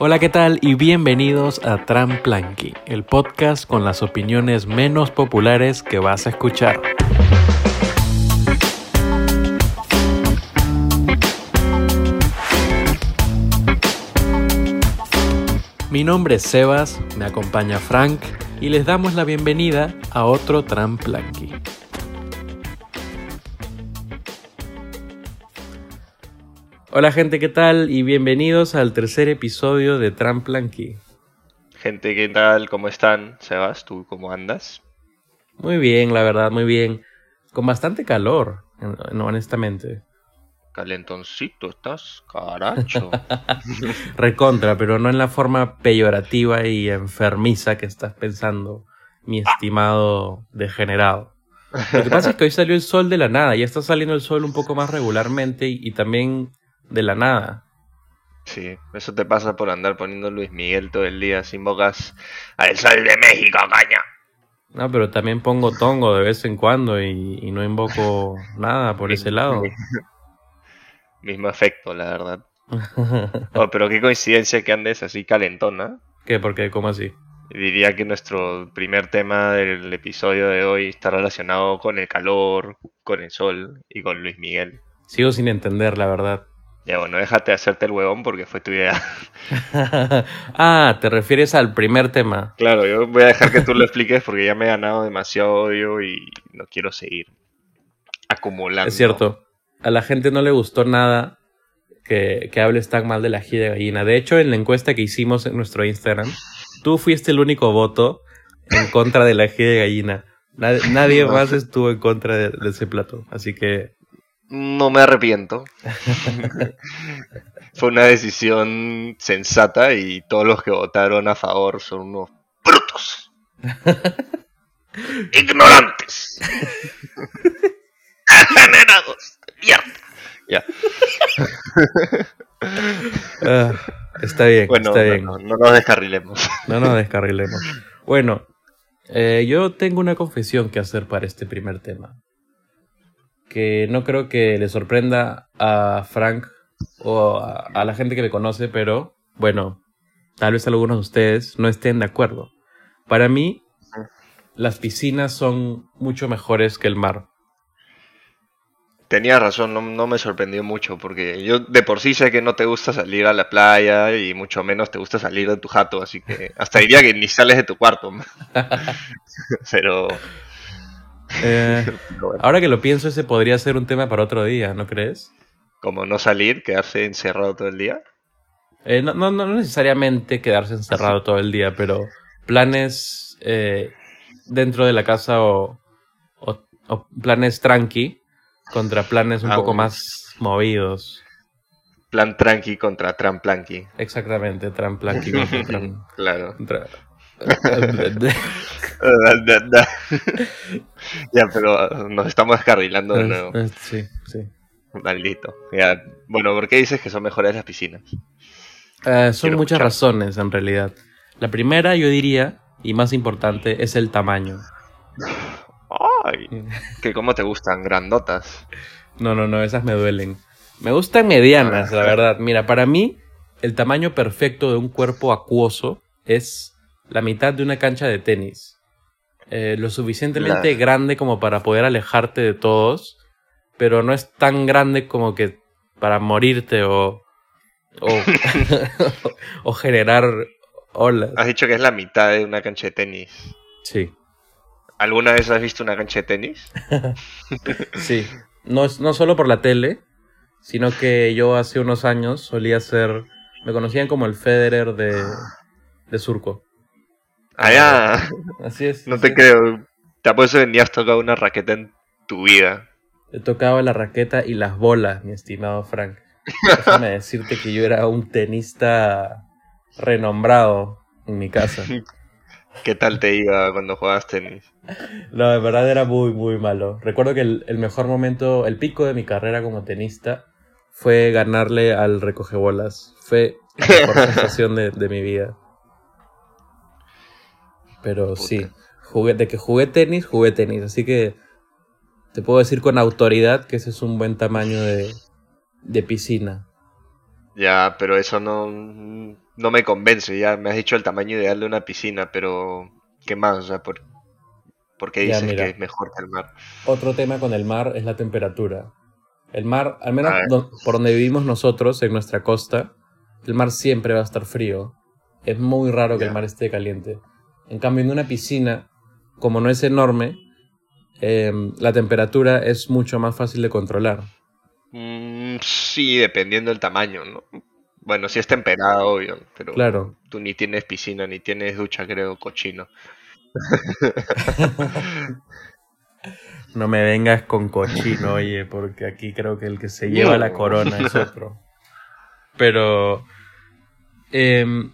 Hola, ¿qué tal? Y bienvenidos a Tramplanqui, el podcast con las opiniones menos populares que vas a escuchar. Mi nombre es Sebas, me acompaña Frank y les damos la bienvenida a otro Tramplanqui. Hola gente, ¿qué tal? Y bienvenidos al tercer episodio de Tramplanqui. Gente, ¿qué tal? ¿Cómo están? Sebas, ¿tú cómo andas? Muy bien, la verdad, muy bien. Con bastante calor, no, honestamente. Calentoncito, estás caracho. Recontra, pero no en la forma peyorativa y enfermiza que estás pensando, mi estimado degenerado. Lo que pasa es que hoy salió el sol de la nada, ya está saliendo el sol un poco más regularmente y, y también de la nada. Sí, eso te pasa por andar poniendo Luis Miguel todo el día sin bocas al sol de México, caña. No, pero también pongo tongo de vez en cuando y, y no invoco nada por ese lado. Mismo efecto, la verdad. Oh, pero qué coincidencia que andes así calentona. ¿Qué? ¿Por qué? ¿Cómo así? Diría que nuestro primer tema del episodio de hoy está relacionado con el calor, con el sol y con Luis Miguel. Sigo sin entender, la verdad. Ya bueno, déjate de hacerte el huevón porque fue tu idea. ah, te refieres al primer tema. Claro, yo voy a dejar que tú lo expliques porque ya me he ganado demasiado odio y no quiero seguir acumulando. Es cierto. A la gente no le gustó nada que, que hables tan mal de la ají de gallina. De hecho, en la encuesta que hicimos en nuestro Instagram, tú fuiste el único voto en contra de la ají de gallina. Nadie, nadie más estuvo en contra de, de ese plato. Así que No me arrepiento. Fue una decisión sensata y todos los que votaron a favor son unos brutos. Ignorantes. Generados. Mierda. Ya. Ah, está bien, Bueno, está no, bien. no, no nos descarrilemos. No nos descarrilemos. Bueno, eh, yo tengo una confesión que hacer para este primer tema. Que no creo que le sorprenda a Frank o a, la gente que me conoce, pero bueno, tal vez algunos de ustedes no estén de acuerdo. Para mí, las piscinas son mucho mejores que el mar. Tenías razón, no, no me sorprendió mucho porque yo de por sí sé que no te gusta salir a la playa y mucho menos te gusta salir de tu jato, así que hasta diría que ni sales de tu cuarto. Pero Eh, bueno, ahora que lo pienso, ese podría ser un tema para otro día, ¿no crees? como no salir, quedarse encerrado todo el día. Eh, no, no, no necesariamente quedarse encerrado todo el día, pero planes eh, dentro de la casa o, o- o planes tranqui contra planes un Ah, poco bueno. más movidos. Plan tranqui contra. Exactamente, tran planqui contra tran- Claro. contra- ya, pero nos estamos descarrilando de nuevo. Eh, sí, sí. Maldito. Ya. Bueno, ¿por qué dices que son mejores las piscinas? Eh, son Quiero muchas escuchar. razones en realidad. La primera, yo diría, y más importante, es el tamaño. Ay, que cómo te gustan, grandotas. No, no, no, esas me duelen. Me gustan medianas, la verdad. Mira, para mí, el tamaño perfecto de un cuerpo acuoso es la mitad de una cancha de tenis. Eh, lo suficientemente grande como para poder alejarte de todos, pero no es tan grande como que para morirte o. o, o generar olas. Has dicho que es la mitad de una cancha de tenis. Sí, ¿Alguna vez has visto una cancha de tenis? sí. No, no solo por la tele, sino que yo hace unos años solía ser. Me conocían como el Federer de, de Surco. Ya. Así es. No te sí. creo. Te apuesto que ni has tocado una raqueta en tu vida. He tocado la raqueta y las bolas, mi estimado Frank. Déjame decirte que yo era un tenista renombrado en mi casa. ¿Qué tal te iba cuando jugabas tenis? No, de verdad era muy, muy malo. Recuerdo que el, el mejor momento, el pico de mi carrera como tenista fue ganarle al recogebolas. Fue la mejor sensación de, de mi vida. Pero Puta. sí, jugué, de que jugué tenis, jugué tenis. Así que te puedo decir con autoridad que ese es un buen tamaño de, de piscina. Ya, pero eso no, no me convence. Ya me has dicho el tamaño ideal de una piscina, pero ¿qué más? O sea, ¿por, por qué Ya, dices mira. que es mejor que el mar? Otro tema con el mar es la temperatura. El mar, al menos do- por donde vivimos nosotros, en nuestra costa, el mar siempre va a estar frío. Es muy raro que el mar esté caliente. En cambio, en una piscina, como no es enorme, em, la temperatura es mucho más fácil de controlar. Mm, sí, dependiendo del tamaño, ¿no? Bueno, si es temperado, obvio, pero Claro. tú ni tienes piscina, ni tienes ducha, creo, cochino. No me vengas con cochino, oye, porque aquí creo que el que se lleva No. la corona es otro. Pero. em,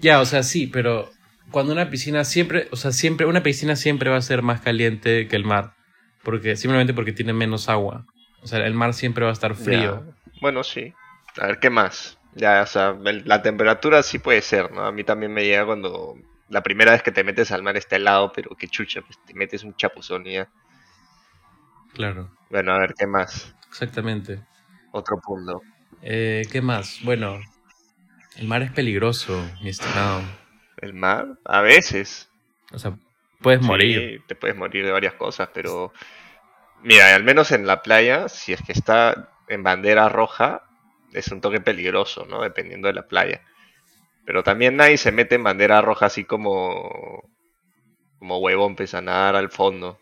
ya, o sea, sí, pero cuando una piscina siempre, o sea, siempre, una piscina siempre va a ser más caliente que el mar. Porque, simplemente porque tiene menos agua. O sea, el mar siempre va a estar frío. Ya. Bueno, sí. A ver, ¿qué más? Ya, o sea, el- la temperatura sí puede ser, ¿no? A mí también me llega cuando la primera vez que te metes al mar está helado, pero qué chucha, pues te metes un chapuzón y ya. Claro, Bueno, a ver, ¿qué más? exactamente. Otro punto. Eh, ¿Qué más? Bueno, el mar es peligroso, mi estimado. ¿El mar? A veces. O sea, puedes Sí, morir. te puedes morir de varias cosas, pero mira, al menos en la playa, si es que está en bandera roja, es un toque peligroso, ¿no? Dependiendo de la playa. Pero también nadie se mete en bandera roja así como como huevón, pues a nadar al fondo.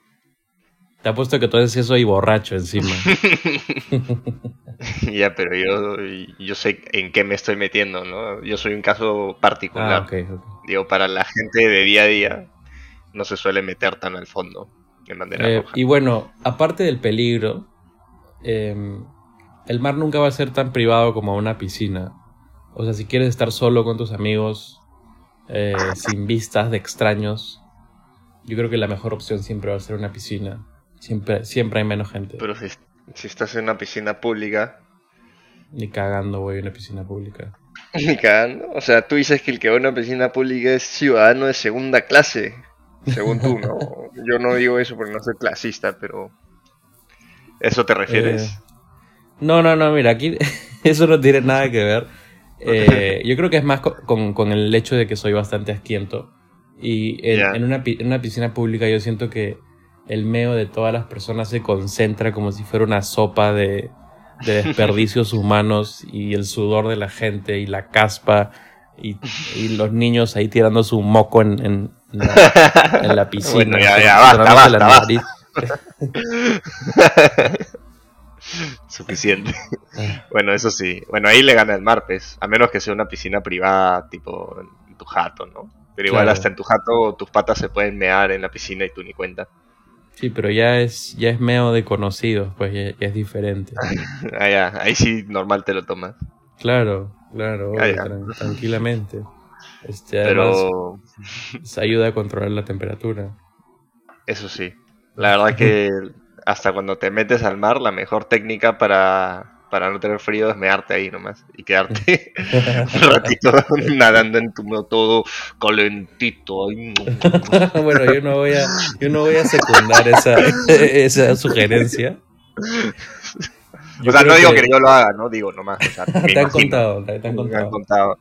Te apuesto que tú haces eso y borracho encima. ya, pero yo yo sé en qué me estoy metiendo, ¿no? Yo soy un caso particular. Ah, ok, ok. Digo, para la gente de día a día no se suele meter tan al fondo en bandera Eh, roja. y bueno, aparte del peligro, eh, el mar nunca va a ser tan privado como una piscina. O sea, si quieres estar solo con tus amigos, eh, sin vistas de extraños, yo creo que la mejor opción siempre va a ser una piscina. Siempre, siempre hay menos gente. Pero si, si estás en una piscina pública, Ni cagando, güey, una piscina pública. O sea, tú dices que el que va a una piscina pública es ciudadano de segunda clase, según tú, ¿no? Yo no digo eso porque no soy clasista, pero... ¿Eso te refieres? Eh, No, no, no, mira, aquí eso no tiene nada que ver. Eh, yo creo que es más co- con, con el hecho de que soy bastante asquiento. Y en, una, en una piscina pública yo siento que el meo de todas las personas se concentra como si fuera una sopa de, de desperdicios humanos y el sudor de la gente y la caspa y, y los niños ahí tirando su moco en, la, en la piscina. Bueno, ya, ya, basta, basta, nariz. Suficiente. bueno, eso sí. Bueno, ahí le gana el mar, pues. A menos que sea una piscina privada, tipo en tu jato, ¿no? Pero igual Claro. hasta en tu jato tus patas se pueden mear en la piscina y tú ni cuenta. Sí, pero ya es, ya es meo de conocidos, pues ya, ya es diferente. Ah, ya, ahí sí normal te lo tomas. Claro, claro, Ah, obvio, ya. tran- tranquilamente. Este, además, Pero se ayuda a controlar la temperatura. eso sí. La verdad que hasta cuando te metes al mar, la mejor técnica para, para no tener frío mearte ahí nomás. Y quedarte un ratito nadando en tu todo calentito. bueno, yo no voy a, yo no voy a secundar esa, esa sugerencia. Yo o sea, no digo que... yo lo haga, no digo nomás. O sea, me te han contado, te han Me han contado. contado.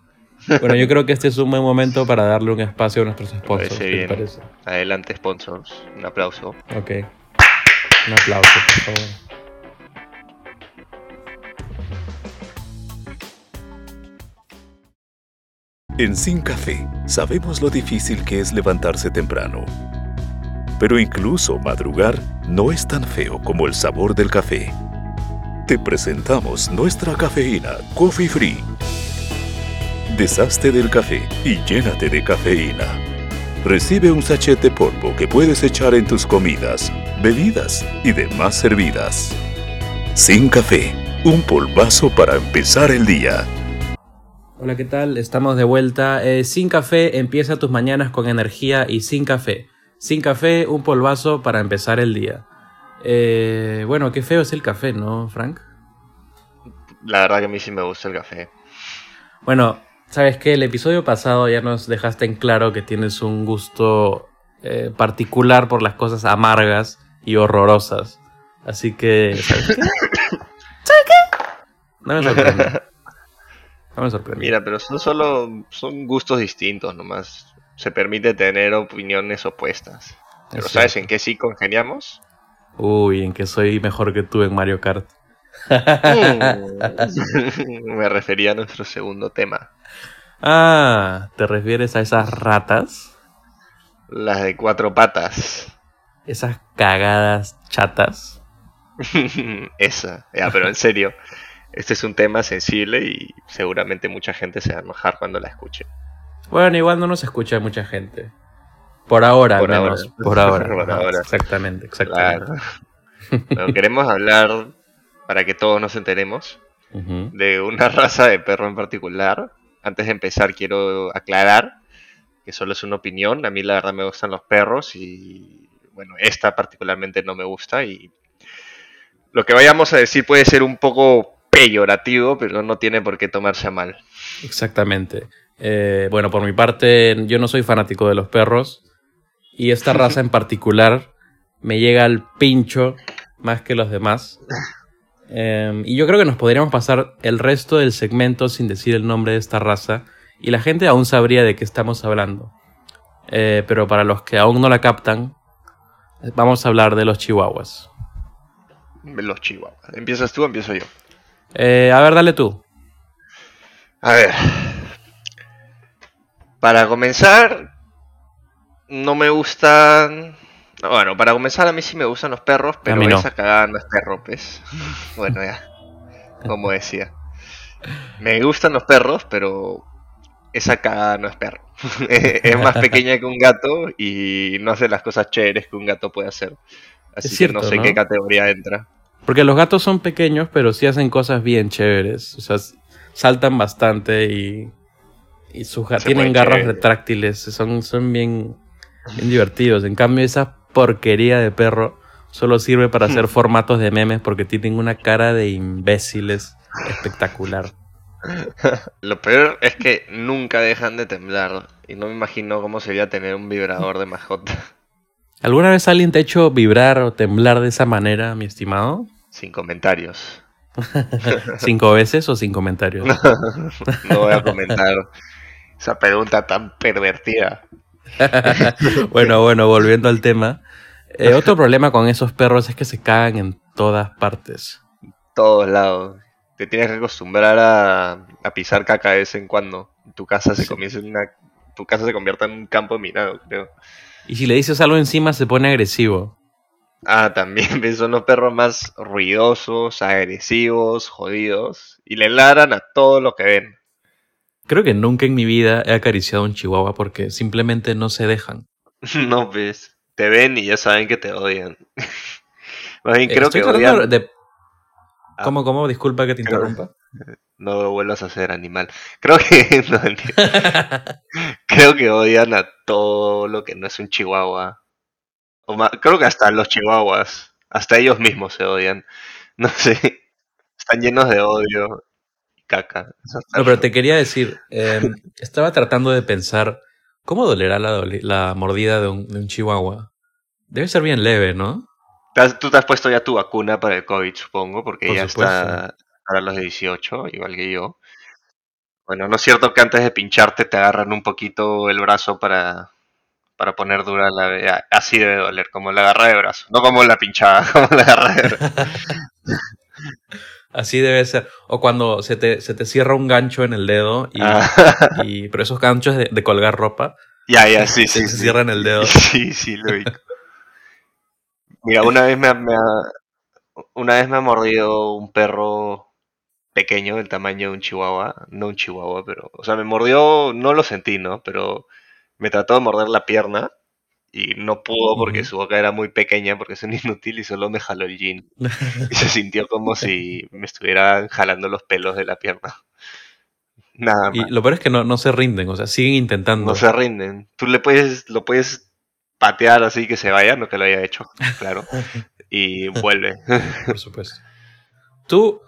Bueno, yo creo que este es un buen momento para darle un espacio a nuestros sponsors. parece ¿Qué te bien. parece? Adelante, sponsors. Un aplauso. Ok. Un aplauso, por favor. En Sin Café sabemos lo difícil que es levantarse temprano. Pero incluso madrugar no es tan feo como el sabor del café. Te presentamos nuestra cafeína Coffee Free. Deshazte del café y llénate de cafeína. Recibe un sachet de polvo que puedes echar en tus comidas, bebidas y demás servidas. Sin Café, un polvazo para empezar el día. Hola, ¿qué tal? Estamos de vuelta. Eh, sin café, empieza tus mañanas con energía y sin café. Sin café, un polvazo para empezar el día. Eh, bueno, qué feo es el café, ¿no, Frank? La verdad que a mí sí me gusta el café. Bueno, sabes que el episodio pasado ya nos dejaste en claro que tienes un gusto eh, particular por las cosas amargas y horrorosas. Así que, ¿sabes qué? ¿Sabes qué? No me sorprende. No me sorprende. Mira, pero son solo son gustos distintos nomás. Se permite tener opiniones opuestas. Pero Es ¿sabes cierto. en qué sí congeniamos? Uy, en que soy mejor que tú en Mario Kart. Mm. Me refería a nuestro segundo tema. Ah, ¿te refieres a esas ratas? Las de cuatro patas. Esas cagadas chatas. Esa. Ya, pero en serio. Este es un tema sensible y seguramente mucha gente se va a enojar cuando la escuche. Bueno, igual no nos escucha mucha gente. Por ahora, Por menos. ahora. Por ahora. Por Ajá, ahora. Exactamente, exactamente. Claro. Bueno, queremos hablar, para que todos nos enteremos, de una raza de perro en particular. Antes de empezar, quiero aclarar que solo es una opinión. A mí, la verdad, me gustan los perros y, bueno, esta particularmente no me gusta. Y lo que vayamos a decir puede ser un poco peyorativo, pero no tiene por qué tomarse a mal. Exactamente. Eh, bueno, por mi parte, yo no soy fanático de los perros. Y esta raza en particular me llega al pincho más que los demás. Eh, y yo creo que nos podríamos pasar el resto del segmento sin decir el nombre de esta raza. Y la gente aún sabría de qué estamos hablando. Eh, pero para los que aún no la captan, vamos a hablar de los chihuahuas. Los chihuahuas. ¿Empiezas tú o empiezo yo? Eh, a ver, dale tú. A ver. Para comenzar, no me gustan. Bueno, para comenzar, a mí sí me gustan los perros, pero no. esa cagada no es perro, pues. Bueno, ya. Como decía. Me gustan los perros, pero esa cagada no es perro. es más pequeña que un gato y no hace las cosas chéveres que un gato puede hacer. Así Es que no cierto, sé ¿no? qué categoría entra. Porque los gatos son pequeños, pero sí hacen cosas bien chéveres. O sea, saltan bastante y, y sus ga- Se tienen garras chévere. retráctiles. Son, son bien, bien divertidos. En cambio, esa porquería de perro solo sirve para hacer formatos de memes porque tienen una cara de imbéciles espectacular. Lo peor es que nunca dejan de temblar. Y no me imagino cómo sería tener un vibrador de mascota. ¿Alguna vez alguien te ha hecho vibrar o temblar de esa manera, mi estimado? Sin comentarios. ¿Cinco veces o sin comentarios? No voy a comentar esa pregunta tan pervertida. bueno, bueno, volviendo al tema. Eh, otro problema con esos perros es que se cagan en todas partes. Todos lados. Te tienes que acostumbrar a, a pisar caca de vez en cuando. Tu casa se Sí. comienza en una. Tu casa se convierte en un campo minado, creo. Y si le dices algo encima se pone agresivo. Ah, también son los perros más ruidosos, agresivos, jodidos. Y le ladran a todo lo que ven. Creo que nunca en mi vida he acariciado a un chihuahua porque simplemente no se dejan. No ves. Te ven y ya saben que te odian. Más bien creo estoy que odian. de... Ah. ¿Cómo, cómo? Disculpa que te interrumpa. No lo vuelvas a hacer, animal. Creo que. no, creo que odian a todo lo que no es un chihuahua. O creo que hasta los chihuahuas. Hasta ellos mismos se odian. No sé. Están llenos de odio y caca. No, pero te quería decir, eh, estaba tratando de pensar, ¿cómo dolerá la, la mordida de un, de un chihuahua? Debe ser bien leve, ¿no? Tú te has puesto ya tu vacuna para el COVID, supongo, porque Por ya supuesto. está para los de 18, igual que yo. Bueno, no es cierto que antes de pincharte te agarran un poquito el brazo para, para poner dura la... Así debe doler, como la agarra de brazo. No como la pinchada, como la agarra de brazo. Así debe ser. O cuando se te, se te cierra un gancho en el dedo, y, Ah, y- pero esos ganchos de, de colgar ropa, ya, ya, sí, se sí. te sí. cierran el dedo. Sí, sí, lo vi. Mira, una vez me, me ha, una vez me ha mordido un perro pequeño del tamaño de un chihuahua, no un chihuahua, pero, o sea, me mordió, no lo sentí, ¿no? Pero me trató de morder la pierna y no pudo porque su boca era muy pequeña, porque es un inútil y solo me jaló el jean. Y se sintió como si me estuvieran jalando los pelos de la pierna. Nada Y más. lo peor es que no, no se rinden, o sea, siguen intentando. No se rinden. Tú le puedes, lo puedes patear así que se vaya, no que lo haya hecho, claro. Y vuelve. Por supuesto. Tú,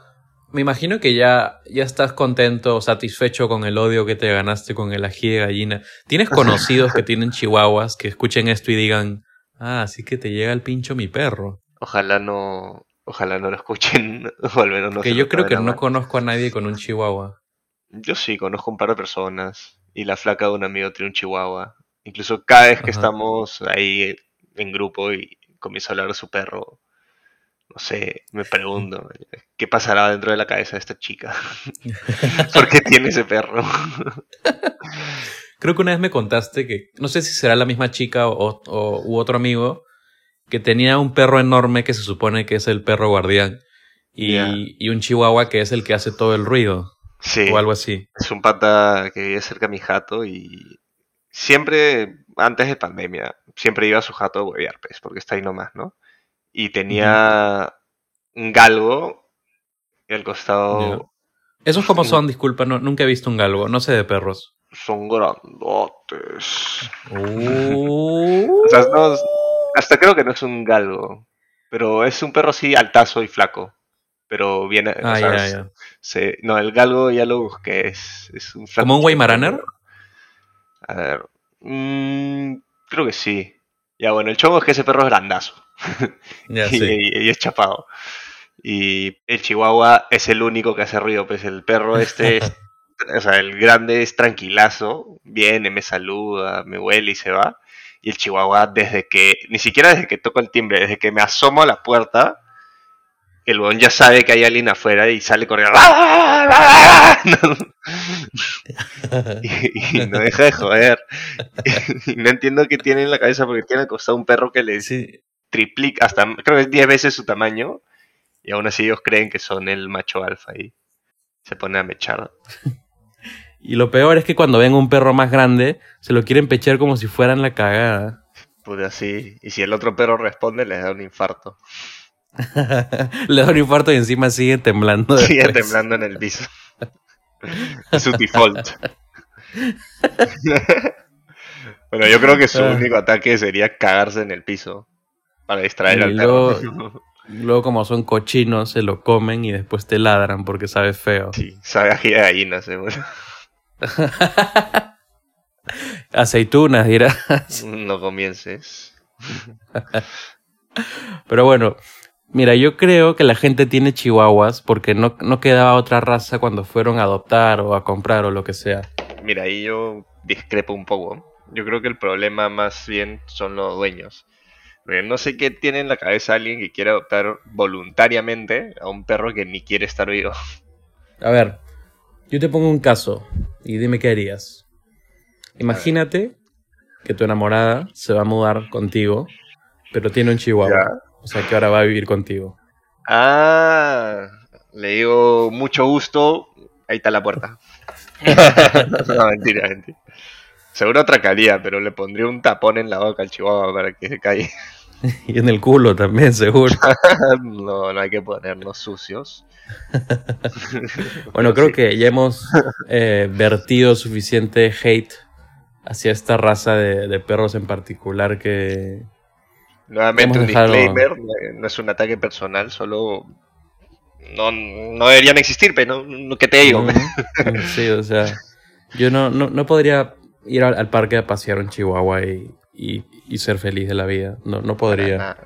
me imagino que ya, ya estás contento o satisfecho con el odio que te ganaste con el ají de gallina. ¿Tienes conocidos que tienen chihuahuas que escuchen esto y digan, ah, así que te llega el pincho mi perro? Ojalá no, ojalá no lo escuchen, o al menos no que se yo creo que no conozco a nadie con un chihuahua. Yo sí, conozco un par de personas. Y la flaca de un amigo tiene un chihuahua. Incluso cada vez que Ajá. estamos ahí en grupo y comienza a hablar de su perro, no sé, me pregunto, ¿qué pasará dentro de la cabeza de esta chica? ¿Por qué tiene ese perro? Creo que una vez me contaste que, no sé si será la misma chica o, o- u otro amigo, que tenía un perro enorme que se supone que es el perro guardián. Y, y un chihuahua que es el que hace todo el ruido. Sí, O algo así. es un pata que vive cerca de mi jato y siempre, antes de pandemia, siempre iba a su jato a huevear, pues, porque está ahí nomás, ¿no? Y tenía un galgo y al costado ¿Esos como son? Disculpa, no, nunca he visto un galgo. No sé de perros. son grandotes. Uh. O sea, no- hasta creo que no es un galgo, pero es un perro así altazo y flaco. Pero viene, Ah, sea, ya, es- ya. se- no, el galgo ya lo busqué, es, es un flaco. ¿Como un Weimaraner? A ver, mm, creo que sí. Ya bueno, el chongo es que ese perro es grandazo Ya, y, sí. y- y es chapado. Y el chihuahua es el único que hace ruido, pues el perro este, es- o sea, el grande es tranquilazo, viene, me saluda, me huele y se va. Y el chihuahua desde que, ni siquiera desde que toco el timbre, desde que me asomo a la puerta, el huevón ya sabe que hay alguien afuera y sale corriendo. y, y no deja de joder. Y no entiendo qué tiene en la cabeza porque tiene al costado un perro que le Sí. triplica, hasta creo que es 10 veces su tamaño. Y aún así ellos creen que son el macho alfa y se ponen a mechar. Y lo peor es que cuando ven un perro más grande, se lo quieren pechar como si fueran la cagada. Pues así. Y si el otro perro responde, les da un infarto. Le da un infarto y encima sigue temblando. Sigue después. temblando en el piso. Es su default. bueno, yo creo que su Ah. único ataque sería cagarse en el piso. Para distraer Y al perro. luego- Luego, como son cochinos, se lo comen y después te ladran porque sabe feo. Sí, sabe ají de gallina, seguro. Aceitunas, dirás. No comiences. Pero bueno, mira, yo creo que la gente tiene chihuahuas porque no, no quedaba otra raza cuando fueron a adoptar o a comprar o lo que sea. Mira, ahí yo discrepo un poco. Yo creo que el problema más bien son los dueños. Porque no sé qué tiene en la cabeza alguien que quiere adoptar voluntariamente a un perro que ni quiere estar vivo. A ver, yo te pongo un caso y dime qué harías. Imagínate que tu enamorada se va a mudar contigo, pero tiene un chihuahua. Ya. O sea que ahora va a vivir contigo. Ah, le digo mucho gusto. Ahí está la puerta. no, mentira, mentira. Seguro atracaría, pero le pondría un tapón en la boca al chihuahua para que se calle. Y en el culo también, seguro. no, no hay que ponernos sucios. Bueno, creo Sí. que ya hemos eh, vertido suficiente hate hacia esta raza de, de perros en particular que... Nuevamente un disclaimer, no- es un ataque personal, solo no, no deberían existir, pero no, ¿qué te digo? No, sí, o sea, yo no, no, no podría ir al, al parque a pasear un chihuahua y, y- y ser feliz de la vida. No, no podría.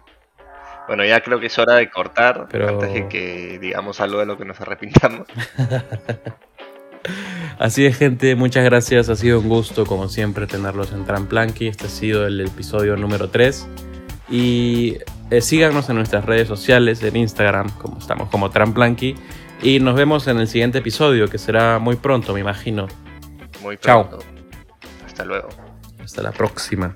Bueno, ya creo que es hora de cortar Pero- antes de que digamos algo de lo que nos arrepintamos. Así es, gente, muchas gracias. Ha sido un gusto, como siempre, tenerlos en Tramplanqui. Este ha sido el episodio número 3. Y eh, síganos en nuestras redes sociales, en Instagram, como estamos como Tramplanqui. Y nos vemos en el siguiente episodio, que será muy pronto, me imagino. Muy Chao. pronto. Hasta luego. Hasta la próxima.